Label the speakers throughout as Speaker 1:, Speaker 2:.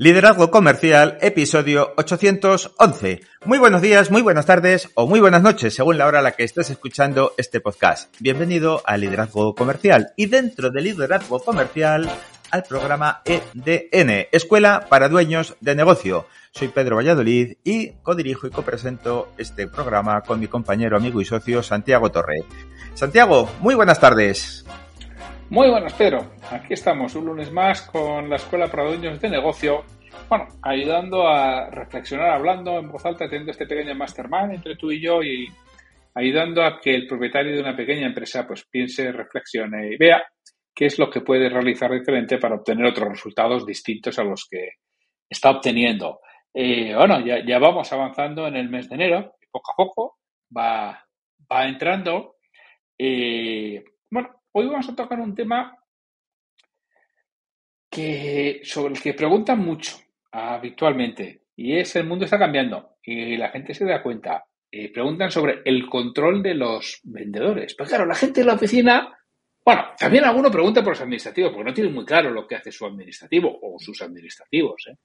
Speaker 1: Liderazgo Comercial, episodio 811. Muy buenos días, muy buenas tardes o muy buenas noches, según la hora a la que estés escuchando este podcast. Bienvenido a Liderazgo Comercial y dentro de Liderazgo Comercial al programa EDN, Escuela para Dueños de Negocio. Soy Pedro Valladolid y codirijo y copresento este programa con mi compañero, amigo y socio Santiago Torre. Santiago, muy buenas tardes.
Speaker 2: Muy buenas, Pedro. Aquí estamos un lunes más con la Escuela para Dueños de Negocio. Bueno, ayudando a reflexionar, hablando en voz alta, teniendo este pequeño mastermind entre tú y yo y ayudando a que el propietario de una pequeña empresa pues piense, reflexione y vea qué es lo que puede realizar diferente para obtener otros resultados distintos a los que está obteniendo. Eh, bueno, ya, vamos avanzando en el mes de enero, poco a poco va, va entrando. Eh, Hoy vamos a tocar un tema que, sobre el que preguntan mucho habitualmente y es el mundo está cambiando y la gente se da cuenta. Eh, preguntan sobre el control de los vendedores. Pues claro, la gente en la oficina, bueno, también alguno pregunta por los administrativos, porque no tiene muy claro lo que hace su administrativo o sus administrativos. ¿eh?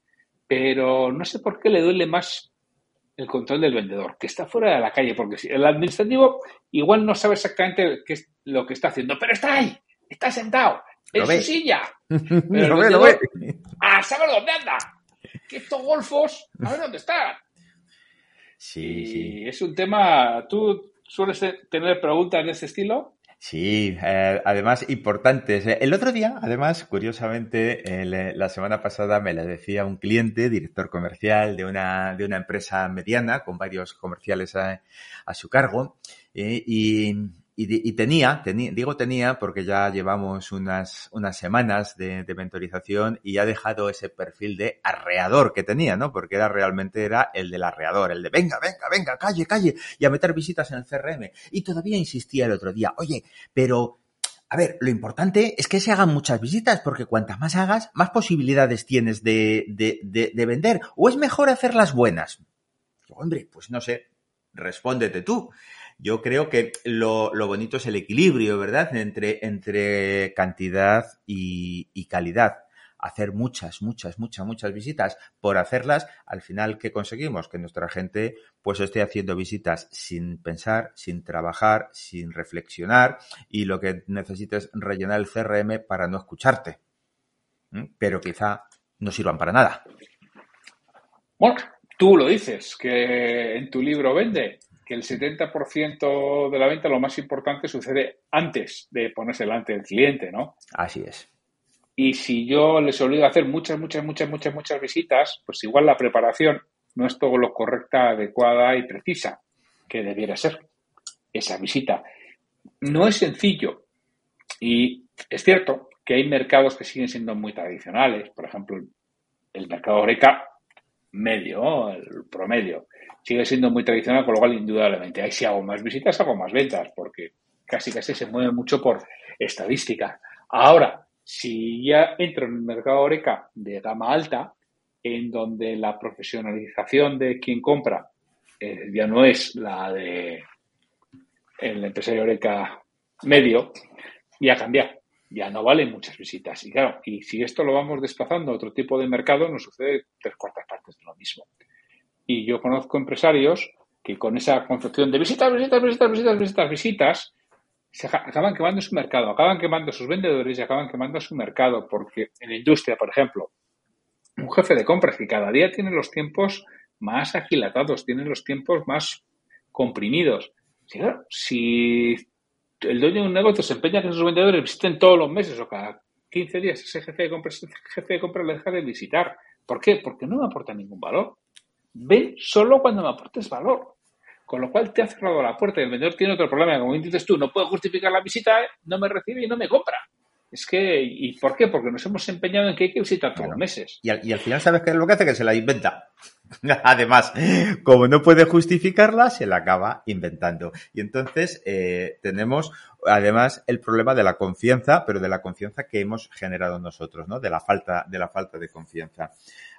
Speaker 2: Pero no sé por qué le duele más el control del vendedor, que está fuera de la calle, porque si el administrativo igual no sabe exactamente qué es lo que está haciendo, pero está ahí, está sentado, en su silla.
Speaker 1: lo ve, lo ve.
Speaker 2: A saber dónde anda. Que estos golfos, a ver dónde están.
Speaker 1: Sí, sí.
Speaker 2: Es un tema. ¿Tú sueles tener preguntas de ese estilo?
Speaker 1: Sí, eh, además importantes. El otro día, además, curiosamente, la semana pasada me lo decía un cliente, director comercial de una, de una empresa mediana con varios comerciales a, su cargo, eh, y, y, tenía, digo tenía porque ya llevamos unas, unas semanas de, de, mentorización y ha dejado ese perfil de arreador que tenía, ¿no? Porque era realmente era el del arreador, el de venga, venga, venga, calle, calle, y a meter visitas en el CRM. Y todavía insistía el otro día, oye, pero a ver, lo importante es que se hagan muchas visitas, porque cuantas más hagas, más posibilidades tienes de, de, de, de vender. ¿O es mejor hacerlas buenas? Hombre, pues no sé, respóndete tú. Yo creo que lo, bonito es el equilibrio, ¿verdad? Entre, entre cantidad y, calidad hacer muchas, muchas, muchas, muchas visitas por hacerlas, al final, ¿qué conseguimos? Que nuestra gente pues esté haciendo visitas sin pensar, sin trabajar, sin reflexionar y lo que necesites rellenar el CRM para no escucharte. Pero quizá no sirvan para nada.
Speaker 2: Bueno, tú lo dices, que en tu libro vende que el 70% de la venta, lo más importante, sucede antes de ponerse delante del cliente, ¿no?
Speaker 1: Así es.
Speaker 2: Y si yo les obligo a hacer muchas, muchas, muchas, muchas, muchas visitas, pues igual la preparación no es todo lo correcta, adecuada y precisa que debiera ser esa visita. No es sencillo. Y es cierto que hay mercados que siguen siendo muy tradicionales. Por ejemplo, el mercado Oreca medio, el promedio sigue siendo muy tradicional, con lo cual indudablemente ahí si hago más visitas, hago más ventas, porque casi casi se mueve mucho por estadística. Ahora, si ya entro en el mercado Oreca de gama alta, en donde la profesionalización de quien compra eh, ya no es la de el empresario Oreca medio, ya cambia, ya no valen muchas visitas. Y claro, y si esto lo vamos desplazando a otro tipo de mercado, nos sucede tres cuartas partes de lo mismo. Y yo conozco empresarios que con esa concepción de visitas, visitas, visitas, visitas, visitas, visitas, se acaban quemando su mercado, acaban quemando sus vendedores y acaban quemando su mercado, porque en la industria, por ejemplo, un jefe de compras que cada día tiene los tiempos más agilatados, tiene los tiempos más comprimidos. Si, el dueño de un negocio se empeña que sus vendedores visiten todos los meses o cada 15 días, ese jefe de compras, jefe de compras le deja de visitar. ¿Por qué? Porque no me aporta ningún valor. Ven solo cuando me aportes valor. Con lo cual te ha cerrado la puerta y el vendedor tiene otro problema. Como dices tú, no puedo justificar la visita, no me recibe y no me compra. Es que, ¿y por qué? Porque nos hemos empeñado en que hay que visitar todos los meses.
Speaker 1: Y al, y al, final, ¿sabes qué es lo que hace? Que se la inventa. Además, como no puede justificarla, se la acaba inventando. Y entonces eh, tenemos, además, el problema de la confianza, pero de la confianza que hemos generado nosotros, ¿no? De la falta, de la falta de confianza.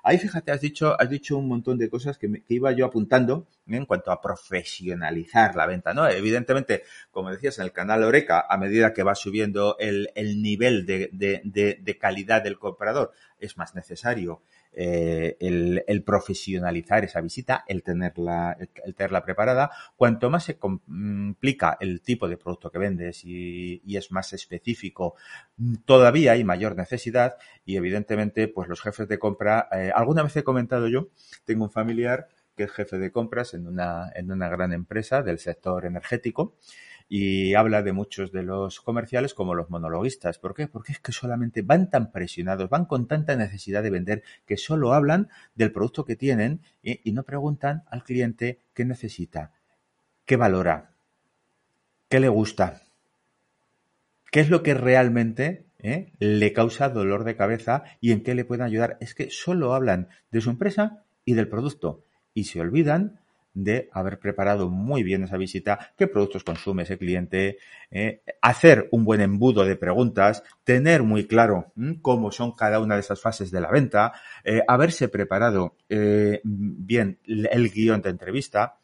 Speaker 1: Ahí, fíjate, has dicho, has dicho un montón de cosas que, me, que iba yo apuntando en cuanto a profesionalizar la venta, ¿no? Evidentemente, como decías, en el canal Oreca, a medida que va subiendo el, el nivel de, de, de calidad del comprador, es más necesario eh, el, el, profesionalizar esa visita, el tenerla, el tenerla preparada. Cuanto más se complica el tipo de producto que vendes y, y, es más específico, todavía hay mayor necesidad y evidentemente, pues los jefes de compra, eh, alguna vez he comentado yo, tengo un familiar que es jefe de compras en una, en una gran empresa del sector energético y habla de muchos de los comerciales como los monologuistas. ¿Por qué? Porque es que solamente van tan presionados, van con tanta necesidad de vender que solo hablan del producto que tienen y, no preguntan al cliente qué necesita, qué valora, qué le gusta, qué es lo que realmente ¿eh? le causa dolor de cabeza y en qué le pueden ayudar. Es que solo hablan de su empresa y del producto y se olvidan de haber preparado muy bien esa visita, qué productos consume ese cliente, eh, hacer un buen embudo de preguntas, tener muy claro ¿m? cómo son cada una de esas fases de la venta, eh, haberse preparado eh, bien el guion de entrevista,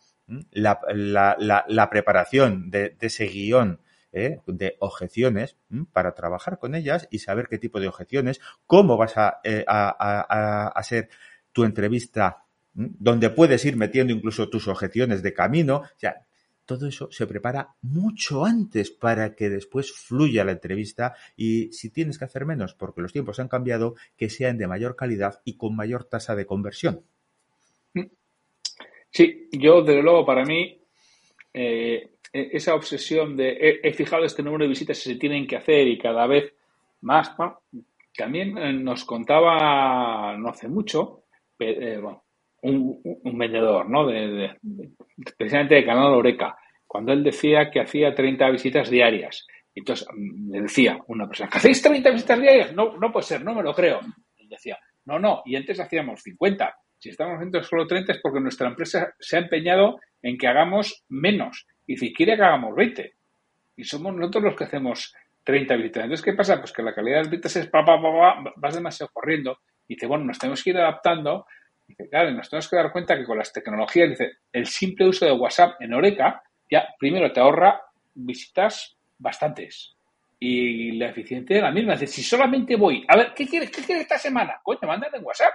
Speaker 1: la, la, la, la, preparación de, de ese guion ¿eh? de objeciones para trabajar con ellas y saber qué tipo de objeciones, cómo vas a, eh, a, a, a hacer tu entrevista donde puedes ir metiendo incluso tus objeciones de camino. O sea, todo eso se prepara mucho antes para que después fluya la entrevista y si tienes que hacer menos porque los tiempos han cambiado, que sean de mayor calidad y con mayor tasa de conversión.
Speaker 2: Sí, yo desde luego para mí eh, esa obsesión de he, he, fijado este número de visitas que se tienen que hacer y cada vez más, también nos contaba no hace mucho, eh, bueno, un, un, vendedor, ¿no? De, de, de, precisamente de Canal Oreca, cuando él decía que hacía 30 visitas diarias. Entonces mm, le decía una persona, ¿hacéis 30 visitas diarias? No, no puede ser, no me lo creo. Él decía, no, no, y antes hacíamos 50. Si estamos haciendo solo 30 es porque nuestra empresa se ha empeñado en que hagamos menos. Y si quiere que hagamos 20. Y somos nosotros los que hacemos 30 visitas. Entonces, ¿qué pasa? Pues que la calidad de las visitas es pa, pa, pa, pa, vas demasiado corriendo. Y dice, bueno, nos tenemos que ir adaptando Dice, claro, nos tenemos que dar cuenta que con las tecnologías, dice, el simple uso de WhatsApp en Oreca, ya primero te ahorra visitas bastantes. Y la eficiencia es la misma. Dice, si solamente voy, a ver, ¿qué quieres, qué quieres esta semana? Coño, mándale en WhatsApp.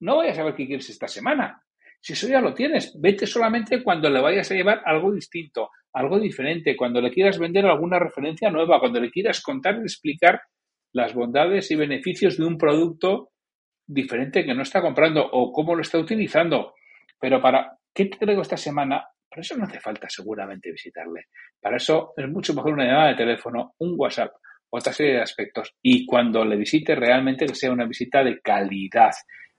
Speaker 2: No vayas a ver qué quieres esta semana. Si eso ya lo tienes, vete solamente cuando le vayas a llevar algo distinto, algo diferente, cuando le quieras vender alguna referencia nueva, cuando le quieras contar y explicar las bondades y beneficios de un producto diferente que no está comprando o cómo lo está utilizando. Pero para, ¿qué te traigo esta semana? Para eso no hace falta seguramente visitarle. Para eso es mucho mejor una llamada de teléfono, un WhatsApp, otra serie de aspectos. Y cuando le visite realmente que sea una visita de calidad.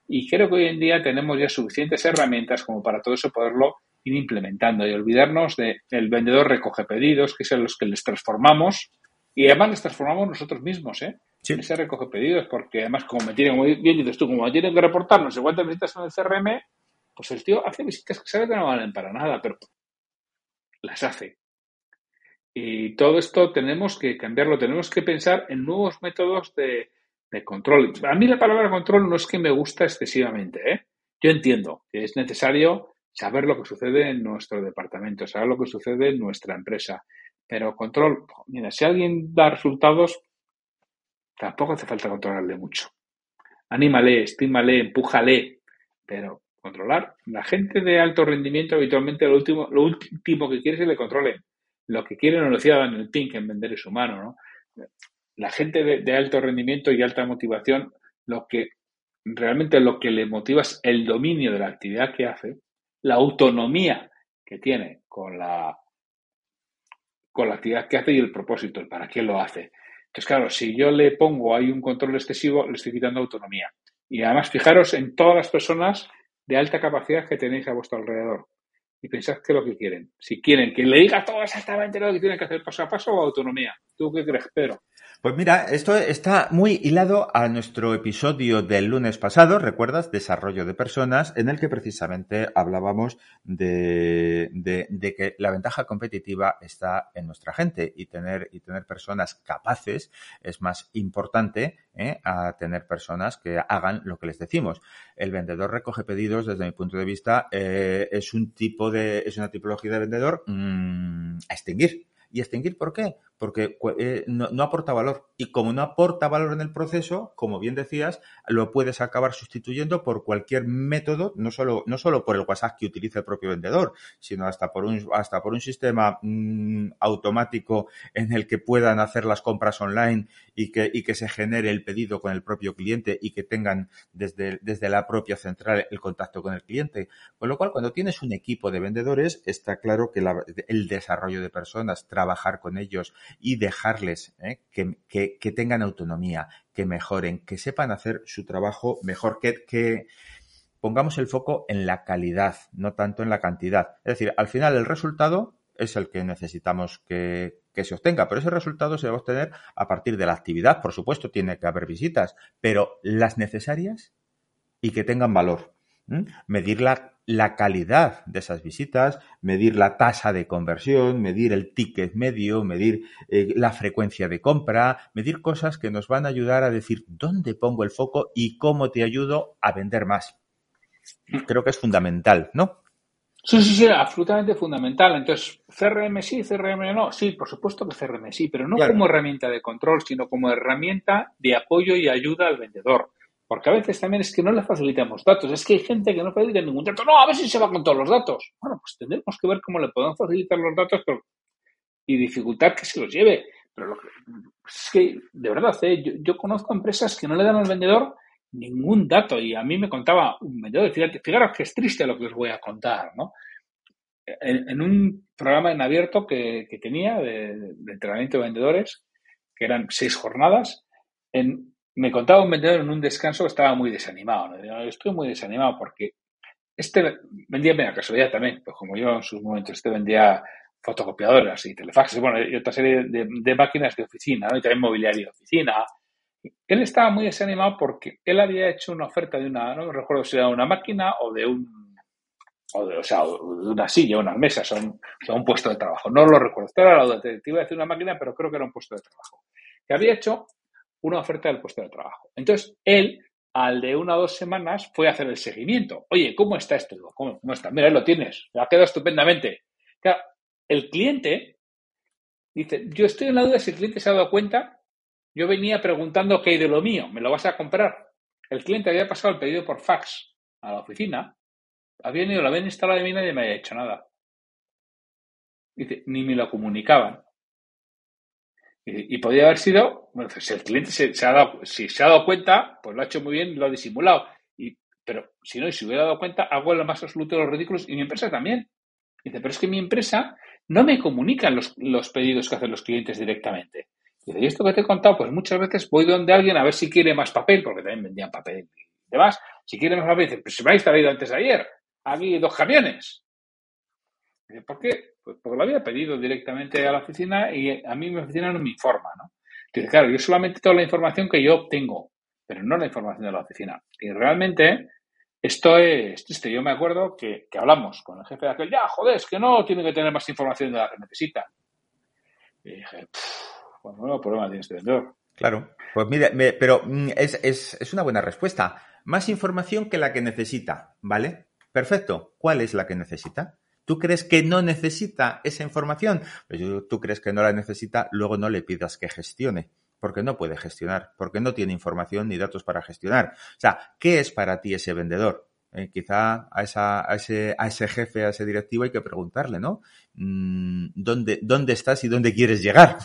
Speaker 2: Y creo que hoy en día tenemos ya suficientes herramientas como para todo eso poderlo ir implementando y olvidarnos del de vendedor recoge pedidos, que es en los que les transformamos. Y además les transformamos nosotros mismos, ¿eh? Ese recoge pedidos, porque además, como me tienen, como bien dices tú, como tienen que reportar no sé cuántas visitas en el CRM, pues el tío hace visitas que sabe que no valen para nada, pero las hace. Y todo esto tenemos que cambiarlo, tenemos que pensar en nuevos métodos de, de control. A mí la palabra control no es que me gusta excesivamente, ¿eh? Yo entiendo que es necesario saber lo que sucede en nuestro departamento, saber lo que sucede en nuestra empresa. Pero control, mira, si alguien da resultados, Tampoco hace falta controlarle mucho. Anímale, estímale, empújale, pero controlar. La gente de alto rendimiento habitualmente lo último, lo último que quiere es que le controlen. Lo que quieren, nos lo decía en el Pink, en vender es humano, ¿no? La gente de, alto rendimiento y alta motivación, lo que realmente lo que le motiva es el dominio de la actividad que hace, la autonomía que tiene con la, con la actividad que hace y el propósito, para qué lo hace. Entonces, claro, si yo le pongo ahí un control excesivo, le estoy quitando autonomía. Y además, fijaros en todas las personas de alta capacidad que tenéis a vuestro alrededor. Y pensad qué es lo que quieren. Si quieren que le diga todo exactamente lo que tienen que hacer paso a paso o autonomía. ¿Tú qué crees, Pedro?
Speaker 1: Pues mira, esto está muy hilado a nuestro episodio del lunes pasado, ¿recuerdas? Desarrollo de personas, en el que precisamente hablábamos de, que la ventaja competitiva está en nuestra gente y tener, y tener personas capaces es más importante ¿eh? a tener personas que hagan lo que les decimos. El vendedor recoge pedidos, desde mi punto de vista, eh, es un tipo de, es una tipología de vendedor mm, a extinguir. ¿Y extinguir por qué? Porque eh, no, aporta valor. Y como no aporta valor en el proceso, como bien decías, lo puedes acabar sustituyendo por cualquier método, no solo, no solo por el WhatsApp que utiliza el propio vendedor, sino hasta por un, hasta por un sistema mm, automático en el que puedan hacer las compras online y que, y que se genere el pedido con el propio cliente y que tengan desde, desde la propia central el contacto con el cliente. Con lo cual, cuando tienes un equipo de vendedores, está claro que el desarrollo de personas, trabajar con ellos, y dejarles ¿eh? que, tengan autonomía, que mejoren, que sepan hacer su trabajo mejor, que, que pongamos el foco en la calidad, no tanto en la cantidad. Es decir, al final el resultado es el que necesitamos que, que, se obtenga, pero ese resultado se va a obtener a partir de la actividad. Por supuesto, tiene que haber visitas, pero las necesarias y que tengan valor. Medir la la calidad de esas visitas, medir la tasa de conversión, medir el ticket medio, medir eh, la frecuencia de compra, medir cosas que nos van a ayudar a decir dónde pongo el foco y cómo te ayudo a vender más. Creo que es fundamental, ¿no?
Speaker 2: Sí, sí, sí, absolutamente fundamental. Entonces, CRM sí, CRM no. Sí, por supuesto que CRM sí, pero no como herramienta de control, sino como herramienta de apoyo y ayuda al vendedor. Porque a veces también es que no le facilitamos datos. Es que hay gente que no facilita ningún dato. No, a ver si se va con todos los datos. Bueno, pues tendremos que ver cómo le podemos facilitar los datos y dificultar que se los lleve. Pero lo que, es que, de verdad, ¿eh? yo, conozco empresas que no le dan al vendedor ningún dato. Y a mí me contaba un vendedor, fíjate, fijaros que es triste lo que os voy a contar, ¿no? En, un programa en abierto que, tenía de, de entrenamiento de vendedores, que eran seis jornadas, en me contaba un vendedor en un descanso que estaba muy desanimado. Estoy muy desanimado porque este vendía bien a casualidad también, pues como yo en sus momentos, este vendía fotocopiadoras y telefaxes, bueno, y otra serie de, máquinas de oficina, ¿no? y también mobiliario de oficina. Él estaba muy desanimado porque él había hecho una oferta de una, no recuerdo si era una máquina o de un, o de, o sea, de una silla, unas mesas, o un, un puesto de trabajo. No lo recuerdo. Esto era lo de, te iba a decir una máquina, pero creo que era un puesto de trabajo. Que había hecho una oferta del puesto de trabajo. Entonces, él, al de una o dos semanas, fue a hacer el seguimiento. Oye, ¿cómo está esto? ¿Cómo, está? Mira, lo tienes. Me ha quedado estupendamente. Claro, el cliente dice, yo estoy en la duda si el cliente se ha dado cuenta. Yo venía preguntando qué hay de lo mío. ¿Me lo vas a comprar? El cliente había pasado el pedido por fax a la oficina. Había ido, lo habían instalado de mí y nadie me había hecho nada. Dice, ni me lo comunicaban. Y, podría haber sido, bueno, si el cliente se, ha dado, si se ha dado cuenta, pues lo ha hecho muy bien, lo ha disimulado. Y, pero si no, y si hubiera dado cuenta, hago lo más absoluto de los ridículos y mi empresa también. Dice, pero es que mi empresa no me comunica los, los pedidos que hacen los clientes directamente. Dice, y esto que te he contado, pues muchas veces voy donde alguien a ver si quiere más papel, porque también vendían papel y demás. Si quiere más papel, dice, pues si me habéis traído antes de ayer, aquí dos camiones. Dice, ¿por qué? Pues porque lo había pedido directamente a la oficina y a mí mi oficina no me informa, ¿no? Claro, yo solamente tengo la información que yo obtengo, pero no la información de la oficina. Y realmente esto es triste. Yo me acuerdo que, hablamos con el jefe de aquel, ya, joder, es que no tiene que tener más información de la que necesita. Y dije, bueno, nuevo problema tiene este vendedor.
Speaker 1: Claro, pues mire, pero mm, es, es, es una buena respuesta. Más información que la que necesita, ¿vale? Perfecto. ¿Cuál es la que necesita? ¿Tú crees que no necesita esa información? Pues tú crees que no la necesita, luego no le pidas que gestione, porque no puede gestionar, porque no tiene información ni datos para gestionar. O sea, ¿qué es para ti ese vendedor? Eh, quizá a, ese, jefe, a ese directivo hay que preguntarle, ¿no? Mm, ¿Dónde, ¿Dónde estás y dónde quieres llegar?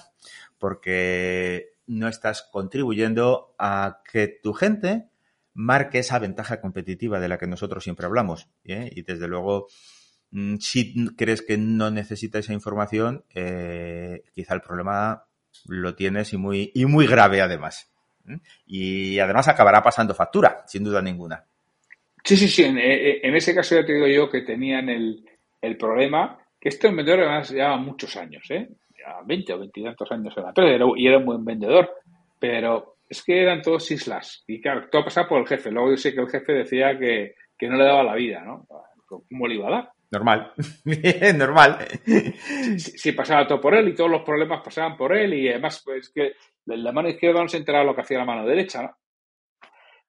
Speaker 1: Porque no estás contribuyendo a que tu gente marque esa ventaja competitiva de la que nosotros siempre hablamos. ¿eh? Y desde luego, si crees que no necesita esa información, eh, quizá el problema lo tienes y muy, y muy grave además. Y además acabará pasando factura, sin duda ninguna.
Speaker 2: Sí, sí, sí. En, eh, ese caso ya te digo yo que tenían el, el problema, que esto en vendedor además lleva muchos años. ¿eh? ya 20 o 20 tantos años en la empresa y era un buen vendedor, pero es que eran todos islas. Y claro, todo pasaba por el jefe. Luego yo sé que el jefe decía que, que no le daba la vida, ¿no? ¿Cómo le iba a dar?
Speaker 1: Normal, normal.
Speaker 2: Si, pasaba todo por él y todos los problemas pasaban por él y además pues que la mano izquierda no se enteraba lo que hacía la mano derecha, ¿no?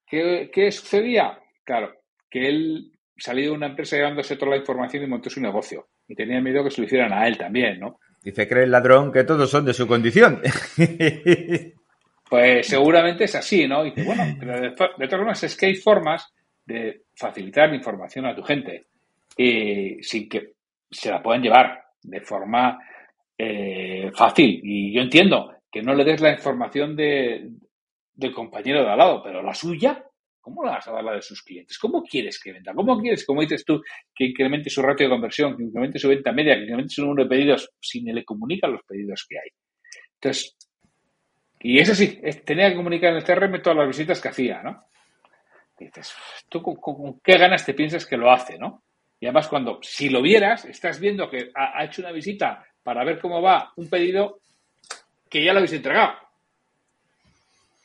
Speaker 2: ¿Qué, ¿Qué, sucedía? Claro, que él salía de una empresa llevándose toda la información y montó su negocio. Y tenía miedo que se lo hicieran a él también, ¿no?
Speaker 1: Dice, cree el ladrón que todos son de su condición.
Speaker 2: Pues seguramente es así, ¿no? Y bueno, pero de, todas formas es que hay formas de facilitar la información a tu gente y sin que se la puedan llevar de forma eh, fácil. Y yo entiendo que no le des la información de, del compañero de al lado, pero la suya, ¿cómo la vas a dar la de sus clientes? ¿Cómo quieres que venda? ¿Cómo quieres, como dices tú, que incremente su ratio de conversión, que incremente su venta media, que incremente su número de pedidos si le comunican los pedidos que hay? Entonces, y eso sí, tenía que comunicar en el CRM todas las visitas que hacía, ¿no? dices, ¿tú con, qué ganas te piensas que lo hace, no? Y además, cuando, si lo vieras, estás viendo que ha, hecho una visita para ver cómo va un pedido que ya lo habéis entregado.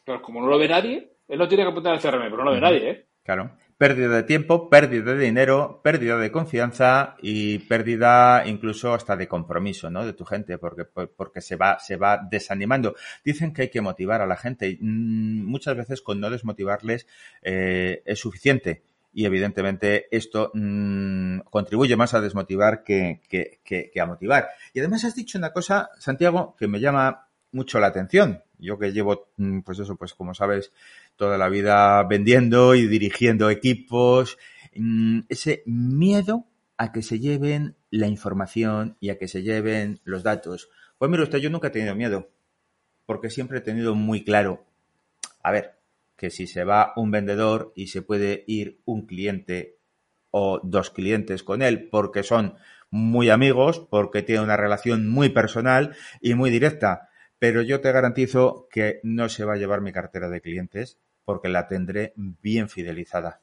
Speaker 2: Pero como no lo ve nadie, él no tiene que apuntar al CRM, pero no lo ve nadie, ¿eh?
Speaker 1: Claro pérdida de tiempo, pérdida de dinero, pérdida de confianza y pérdida incluso hasta de compromiso, ¿no? De tu gente, porque, porque se va, se va desanimando. Dicen que hay que motivar a la gente y mm, muchas veces con no desmotivarles eh, es suficiente. Y evidentemente esto mm, contribuye más a desmotivar que, a motivar. Y además has dicho una cosa, Santiago, que me llama mucho la atención. Yo que llevo, mm, pues eso, pues como sabes, toda la vida vendiendo y dirigiendo equipos, mm, ese miedo a que se lleven la información y a que se lleven los datos. Pues mire usted, yo nunca he tenido miedo, porque siempre he tenido muy claro, a ver, que si se va un vendedor y se puede ir un cliente o dos clientes con él porque son muy amigos, porque tiene una relación muy personal y muy directa, pero yo te garantizo que no se va a llevar mi cartera de clientes porque la tendré bien fidelizada.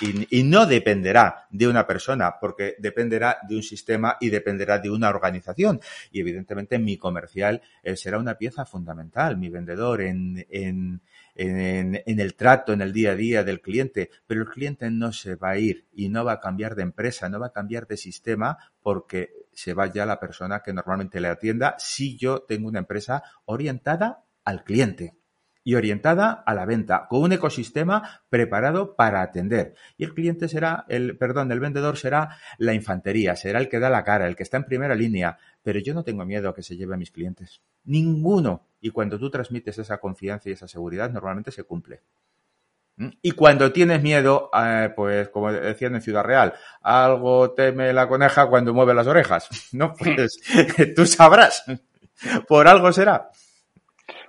Speaker 1: Y, no dependerá de una persona, porque dependerá de un sistema y dependerá de una organización. Y evidentemente mi comercial será una pieza fundamental, mi vendedor en, en, el trato, en el día a día del cliente. Pero el cliente no se va a ir y no va a cambiar de empresa, no va a cambiar de sistema porque se va ya la persona que normalmente le atienda si yo tengo una empresa orientada al cliente y orientada a la venta, con un ecosistema preparado para atender. Y el cliente será, el, perdón, el vendedor será la infantería, será el que da la cara, el que está en primera línea. Pero yo no tengo miedo a que se lleve a mis clientes. Ninguno. Y cuando tú transmites esa confianza y esa seguridad, normalmente se cumple. ¿Mm? Y cuando tienes miedo, eh, pues como decían en Ciudad Real, algo teme la coneja cuando mueve las orejas, ¿no? Pues tú sabrás, por algo será.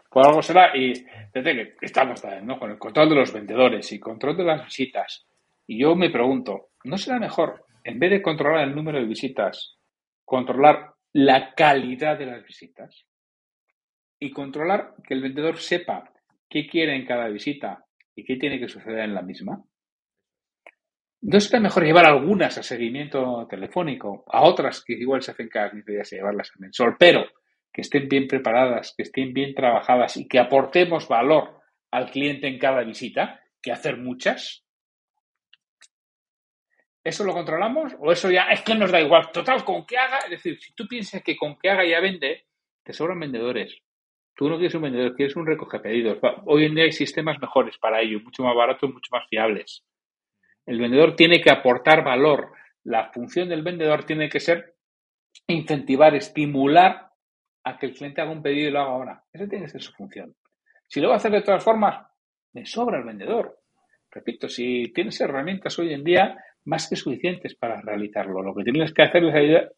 Speaker 2: Por algo será y que estamos ¿no? con el control de los vendedores y control de las visitas. Y yo me pregunto, ¿no será mejor, en vez de controlar el número de visitas, controlar la calidad de las visitas? Y controlar que el vendedor sepa qué quiere en cada visita y qué tiene que suceder en la misma. ¿No será mejor llevar algunas a seguimiento telefónico, a otras que igual se hacen cada 15 días y llevarlas a mensual, pero que estén bien preparadas, que estén bien trabajadas y que aportemos valor al cliente en cada visita, que hacer muchas. ¿Eso lo controlamos? ¿O eso ya es que nos da igual? Total, con que haga, es decir, si tú piensas que con que haga ya vende, te sobran vendedores. Tú no quieres un vendedor, quieres un recoge pedidos. Hoy en día hay sistemas mejores para ello, mucho más baratos, mucho más fiables. El vendedor tiene que aportar valor. La función del vendedor tiene que ser incentivar, estimular a que el cliente haga un pedido y lo haga ahora. Esa tiene que ser su función. Si lo va a hacer de todas formas, me sobra el vendedor. Repito, si tienes herramientas hoy en día más que suficientes para realizarlo, lo que tienes que hacer es ayudar,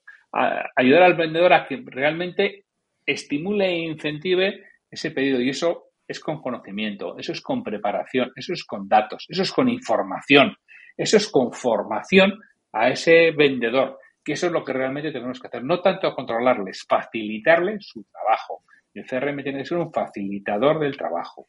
Speaker 2: ayudar al vendedor a que realmente estimule e incentive ese pedido. Y eso es con conocimiento, eso es con preparación, eso es con datos, eso es con información, eso es con formación a ese vendedor que eso es lo que realmente tenemos que hacer. No tanto controlarles, facilitarles su trabajo. El CRM tiene que ser un facilitador del trabajo.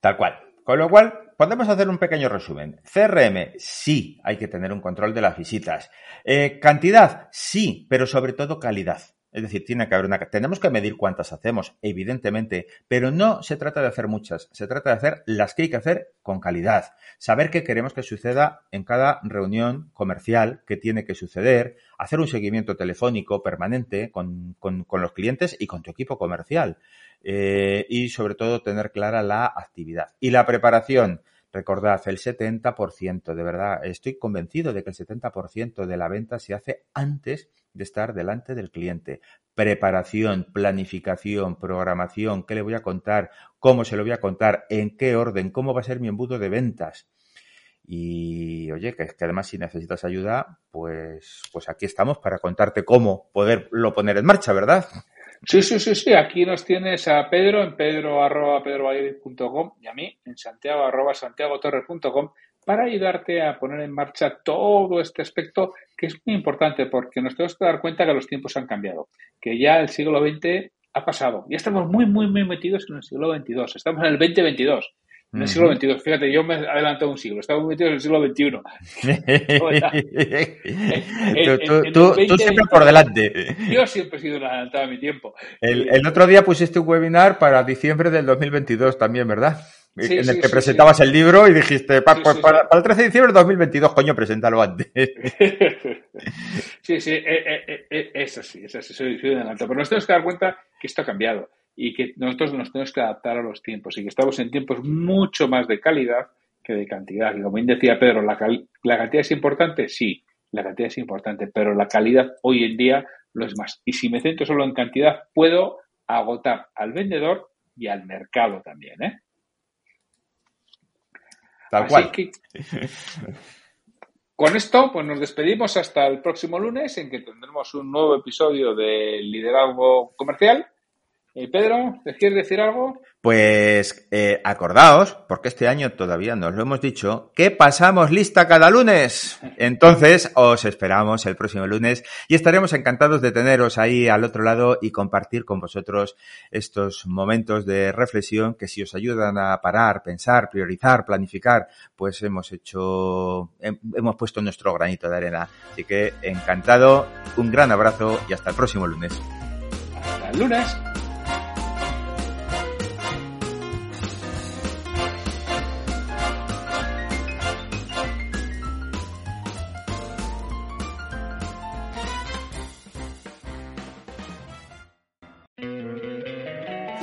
Speaker 1: Tal cual. Con lo cual, podemos hacer un pequeño resumen. CRM, sí, hay que tener un control de las visitas. Eh, cantidad, sí, pero sobre todo calidad. Es decir, tiene que haber una. Tenemos que medir cuántas hacemos, evidentemente, pero no se trata de hacer muchas, se trata de hacer las que hay que hacer con calidad. Saber qué queremos que suceda en cada reunión comercial que tiene que suceder, hacer un seguimiento telefónico permanente con, los clientes y con tu equipo comercial. Eh, y sobre todo tener clara la actividad. Y la preparación. Recordad, el 70%, de verdad, estoy convencido de que el 70% de la venta se hace antes de estar delante del cliente. Preparación, planificación, programación, qué le voy a contar, cómo se lo voy a contar, en qué orden, cómo va a ser mi embudo de ventas. Y oye, que, que además si necesitas ayuda, pues, pues aquí estamos para contarte cómo poderlo poner en marcha, ¿verdad?
Speaker 2: Sí, sí, sí, sí. Aquí nos tienes a Pedro en pedro arroba y a mí en santiago arroba santiagotorre.com para ayudarte a poner en marcha todo este aspecto que es muy importante porque nos tenemos que dar cuenta que los tiempos han cambiado, que ya el siglo XX ha pasado. Ya estamos muy, muy, muy metidos en el siglo XXII. Estamos en el 2022. En el siglo XXII, fíjate, yo me he adelantado un siglo, estamos metidos en el siglo XXI.
Speaker 1: tú, siempre por delante.
Speaker 2: Yo siempre he sido adelantado a mi tiempo.
Speaker 1: El, el, otro día pusiste un webinar para diciembre del 2022 también, ¿verdad? en el que presentabas el libro y dijiste, pues para, el 13 de diciembre de 2022, coño, preséntalo antes.
Speaker 2: sí, sí, eh, eh, eh, eso sí, eso sí, soy, soy adelanto. Pero nos tenemos que dar cuenta que esto ha cambiado y que nosotros nos tenemos que adaptar a los tiempos y que estamos en tiempos mucho más de calidad que de cantidad. Y como bien decía Pedro, ¿la, ¿la cantidad es importante? Sí, la cantidad es importante, pero la calidad hoy en día lo es más. Y si me centro solo en cantidad, puedo agotar al vendedor y al mercado también, ¿eh?
Speaker 1: Tal cual.
Speaker 2: con esto, pues nos despedimos hasta el próximo lunes, en que tendremos un nuevo episodio de Liderazgo Comercial. Eh, Pedro, ¿te quieres decir algo?
Speaker 1: Pues eh, acordaos, porque este año todavía nos lo hemos dicho, que pasamos lista cada lunes. Entonces, os esperamos el próximo lunes y estaremos encantados de teneros ahí al otro lado y compartir con vosotros estos momentos de reflexión que si os ayudan a parar, pensar, priorizar, planificar, pues hemos hecho, hemos puesto nuestro granito de arena. Así que encantado, un gran abrazo y hasta el próximo lunes.
Speaker 2: Hasta el lunes.